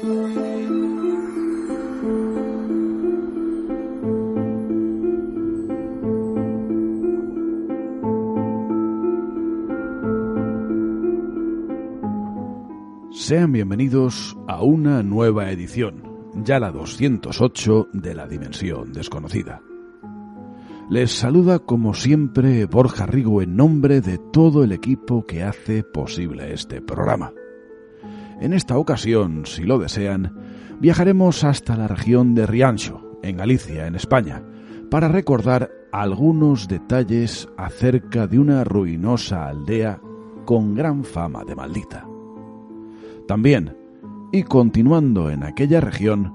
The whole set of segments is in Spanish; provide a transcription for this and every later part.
Sean bienvenidos a una nueva edición, ya la 208 de la Dimensión Desconocida. Les saluda como siempre Borja Rigo en nombre de todo el equipo que hace posible este programa. En esta ocasión, si lo desean, viajaremos hasta la región de Riancho, en Galicia, en España, para recordar algunos detalles acerca de una ruinosa aldea con gran fama de maldita. También, y continuando en aquella región,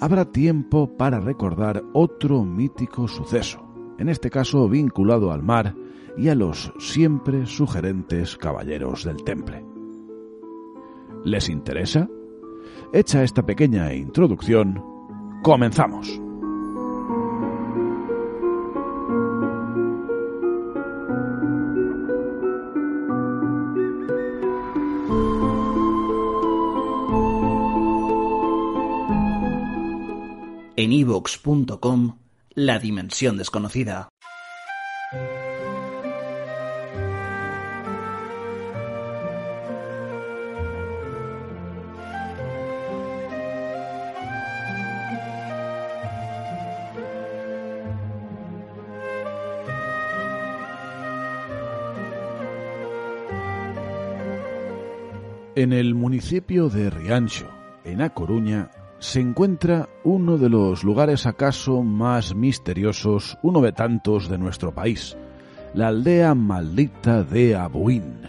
habrá tiempo para recordar otro mítico suceso, en este caso vinculado al mar y a los siempre sugerentes caballeros del temple. ¿Les interesa? Hecha esta pequeña introducción, comenzamos. en ivox.com La Dimensión Desconocida. En el municipio de Riancho, en A Coruña, se encuentra uno de los lugares acaso más misteriosos, uno de tantos de nuestro país, la aldea maldita de Abuín.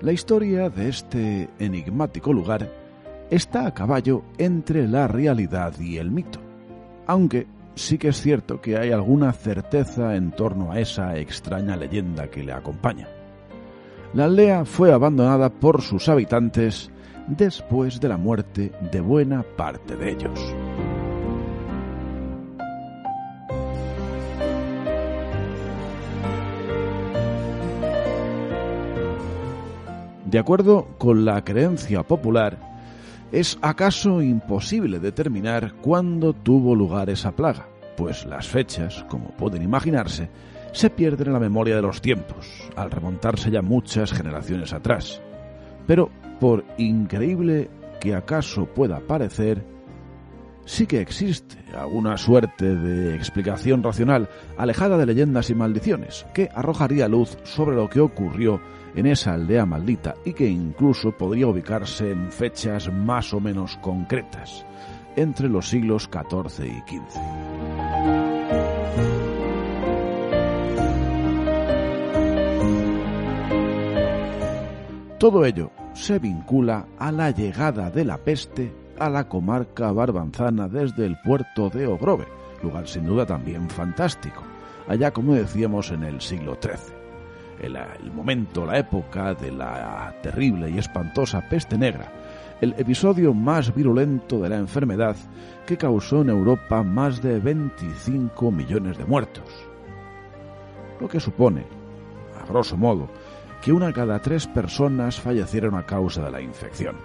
La historia de este enigmático lugar está a caballo entre la realidad y el mito, aunque sí que es cierto que hay alguna certeza en torno a esa extraña leyenda que le acompaña. La aldea fue abandonada por sus habitantes después de la muerte de buena parte de ellos. De acuerdo con la creencia popular, es acaso imposible determinar cuándo tuvo lugar esa plaga, pues las fechas, como pueden imaginarse, se pierden en la memoria de los tiempos, al remontarse ya muchas generaciones atrás. Pero por increíble que acaso pueda parecer, sí que existe alguna suerte de explicación racional alejada de leyendas y maldiciones que arrojaría luz sobre lo que ocurrió en esa aldea maldita y que incluso podría ubicarse en fechas más o menos concretas, entre los siglos XIV y XV. Todo ello se vincula a la llegada de la peste a la comarca barbanzana desde el puerto de Ogrove, lugar sin duda también fantástico, allá como decíamos en el siglo XIII. El, el, momento, la época de la terrible y espantosa peste negra, el episodio más virulento de la enfermedad que causó en Europa más de 25 millones de muertos. Lo que supone, a grosso modo, que una cada tres personas fallecieron a causa de la infección.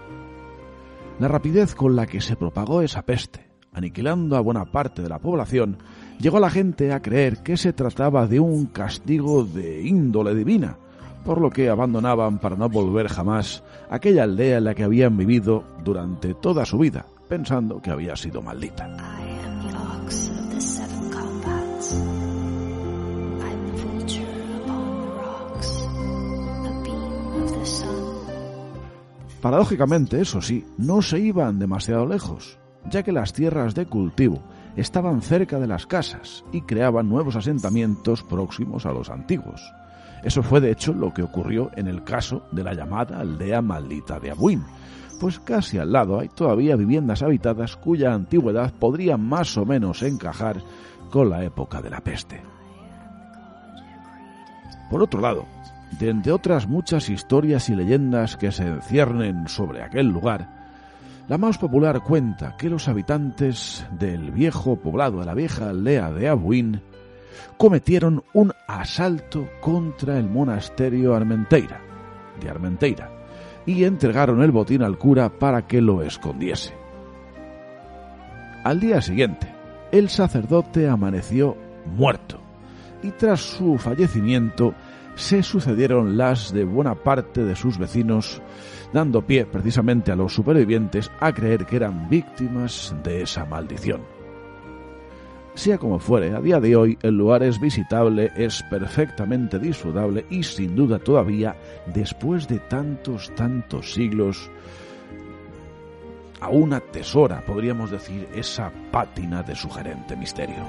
La rapidez con la que se propagó esa peste, aniquilando a buena parte de la población, llegó a la gente a creer que se trataba de un castigo de índole divina, por lo que abandonaban para no volver jamás aquella aldea en la que habían vivido durante toda su vida, pensando que había sido maldita. Paradójicamente, eso sí, no se iban demasiado lejos. ya que las tierras de cultivo estaban cerca de las casas y creaban nuevos asentamientos próximos a los antiguos. Eso fue de hecho lo que ocurrió en el caso de la llamada aldea maldita de Abuin, pues casi al lado hay todavía viviendas habitadas cuya antigüedad podría más o menos encajar con la época de la peste. Por otro lado, de entre otras muchas historias y leyendas que se enciernen sobre aquel lugar, la más popular cuenta que los habitantes del viejo poblado de la vieja aldea de Abuin cometieron un asalto contra el monasterio Armenteira, de Armenteira, y entregaron el botín al cura para que lo escondiese. Al día siguiente, el sacerdote amaneció muerto y tras su fallecimiento se sucedieron las de buena parte de sus vecinos, dando pie precisamente a los supervivientes a creer que eran víctimas de esa maldición. Sea como fuere, a día de hoy el lugar es visitable, es perfectamente disfrutable y sin duda todavía, después de tantos, tantos siglos, aún atesora, podríamos decir, esa pátina de sugerente misterio.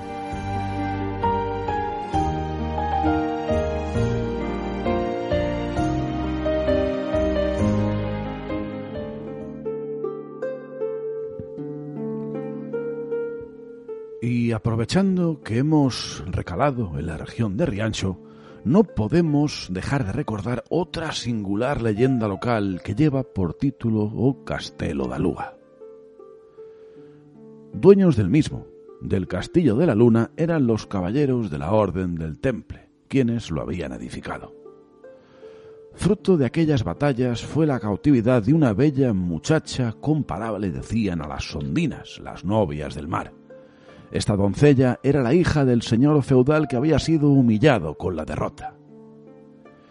Y aprovechando que hemos recalado en la región de Riancho, no podemos dejar de recordar otra singular leyenda local que lleva por título o Castelo da Lua. Dueños del mismo, del Castillo de la Luna, eran los caballeros de la Orden del Temple, quienes lo habían edificado. Fruto de aquellas batallas fue la cautividad de una bella muchacha comparable, decían, a las sondinas, las novias del mar esta doncella era la hija del señor feudal que había sido humillado con la derrota.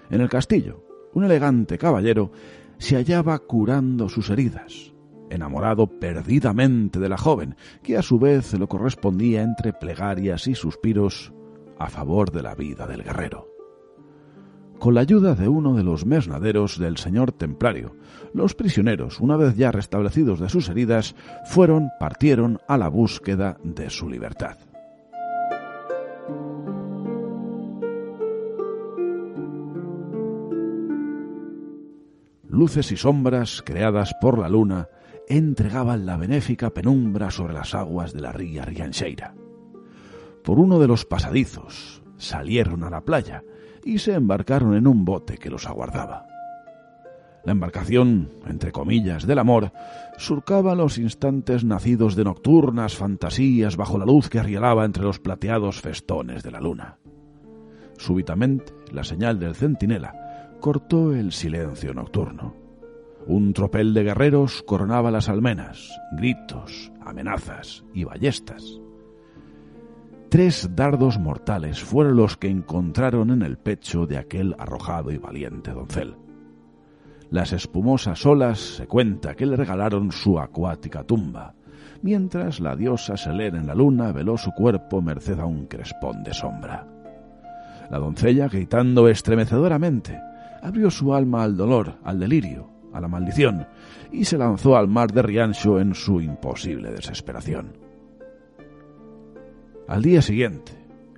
En el castillo, un elegante caballero se hallaba curando sus heridas, enamorado perdidamente de la joven, que a su vez lo correspondía entre plegarias y suspiros a favor de la vida del guerrero. Con la ayuda de uno de los mesnaderos del señor templario, los prisioneros, una vez ya restablecidos de sus heridas, fueron, partieron a la búsqueda de su libertad. Luces y sombras creadas por la luna entregaban la benéfica penumbra sobre las aguas de la ría Riancheira. Por uno de los pasadizos salieron a la playa y se embarcaron en un bote que los aguardaba. La embarcación, entre comillas, del amor, surcaba los instantes nacidos de nocturnas fantasías bajo la luz que arrielaba entre los plateados festones de la luna. Súbitamente, la señal del centinela cortó el silencio nocturno. Un tropel de guerreros coronaba las almenas, gritos, amenazas y ballestas. Tres dardos mortales fueron los que encontraron en el pecho de aquel arrojado y valiente doncel. Las espumosas olas se cuenta que le regalaron su acuática tumba, mientras la diosa Selene en la luna veló su cuerpo merced a un crespón de sombra. La doncella, gritando estremecedoramente, abrió su alma al dolor, al delirio, a la maldición, y se lanzó al mar de Riancho en su imposible desesperación. Al día siguiente,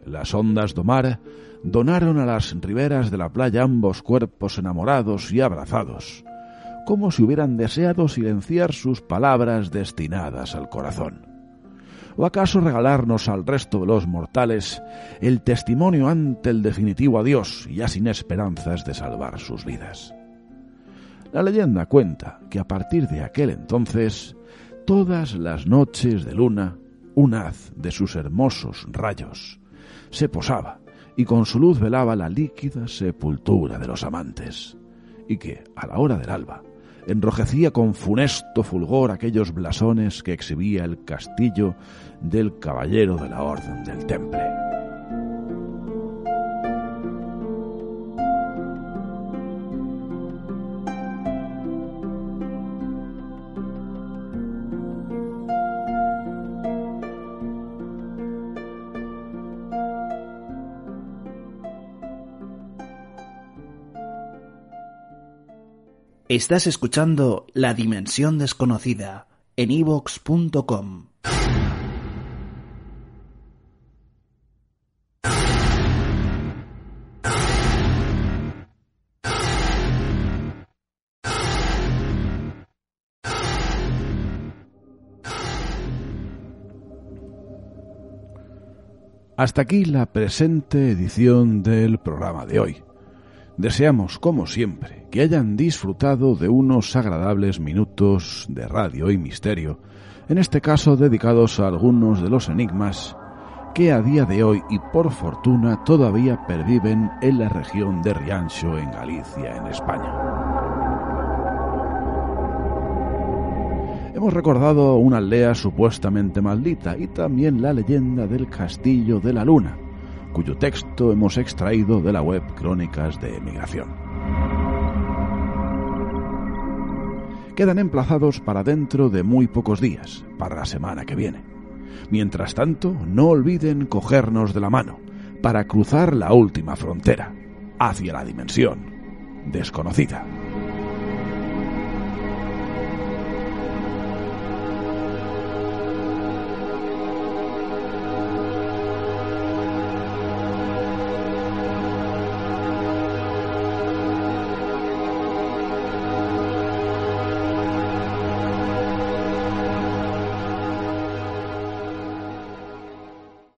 las ondas do mar donaron a las riberas de la playa ambos cuerpos enamorados y abrazados, como si hubieran deseado silenciar sus palabras destinadas al corazón. ¿O acaso regalarnos al resto de los mortales el testimonio ante el definitivo adiós, ya sin esperanzas de salvar sus vidas? La leyenda cuenta que a partir de aquel entonces, todas las noches de luna, un haz de sus hermosos rayos se posaba y con su luz velaba la líquida sepultura de los amantes, y que, a la hora del alba, enrojecía con funesto fulgor aquellos blasones que exhibía el castillo del caballero de la Orden del Temple. Estás escuchando La Dimensión Desconocida en ivox.com. Hasta aquí la presente edición del programa de hoy. Deseamos, como siempre, que hayan disfrutado de unos agradables minutos de radio y misterio, en este caso dedicados a algunos de los enigmas que a día de hoy y por fortuna todavía perviven en la región de Riancho, en Galicia, en España. Hemos recordado una aldea supuestamente maldita y también la leyenda del Castillo de la Luna, cuyo texto hemos extraído de la web Crónicas de Emigración. Quedan emplazados para dentro de muy pocos días, para la semana que viene. Mientras tanto, no olviden cogernos de la mano para cruzar la última frontera, hacia la dimensión desconocida.